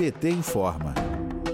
PT informa.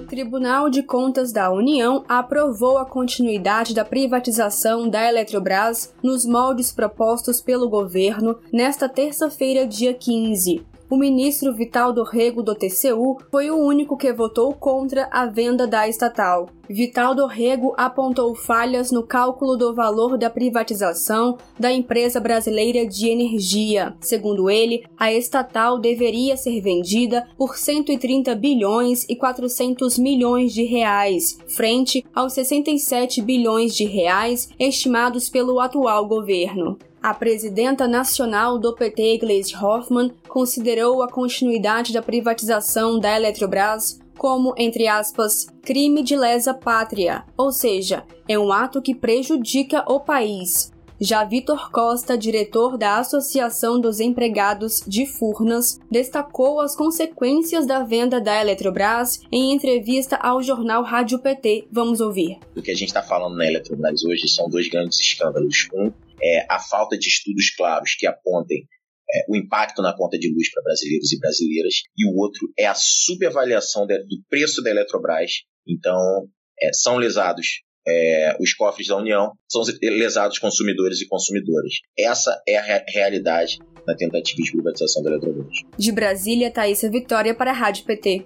Tribunal de Contas da União aprovou a continuidade da privatização da Eletrobras nos moldes propostos pelo governo nesta terça-feira, dia 15. O ministro Vital do Rego do TCU foi o único que votou contra a venda da estatal. Vital do Rego apontou falhas no cálculo do valor da privatização da empresa brasileira de energia. Segundo ele, a estatal deveria ser vendida por 130 bilhões e 400 milhões de reais, frente aos 67 bilhões de reais estimados pelo atual governo. A presidenta nacional do PT, Gleisi Hoffmann, considerou a continuidade da privatização da Eletrobras como, entre aspas, crime de lesa pátria, ou seja, é um ato que prejudica o país. Já Vitor Costa, diretor da Associação dos Empregados de Furnas, destacou as consequências da venda da Eletrobras em entrevista ao jornal Rádio PT. Vamos ouvir. O que a gente está falando na Eletrobras hoje são dois grandes escândalos. Um é a falta de estudos claros que apontem é, o impacto na conta de luz para brasileiros e brasileiras, e o outro é a subavaliação de, do preço da Eletrobras. Então, é, são lesados é, os cofres da União, são lesados consumidores e consumidoras. Essa é a re realidade da tentativa de privatização da Eletrobras. De Brasília, Thaisa Vitória para a Rádio PT.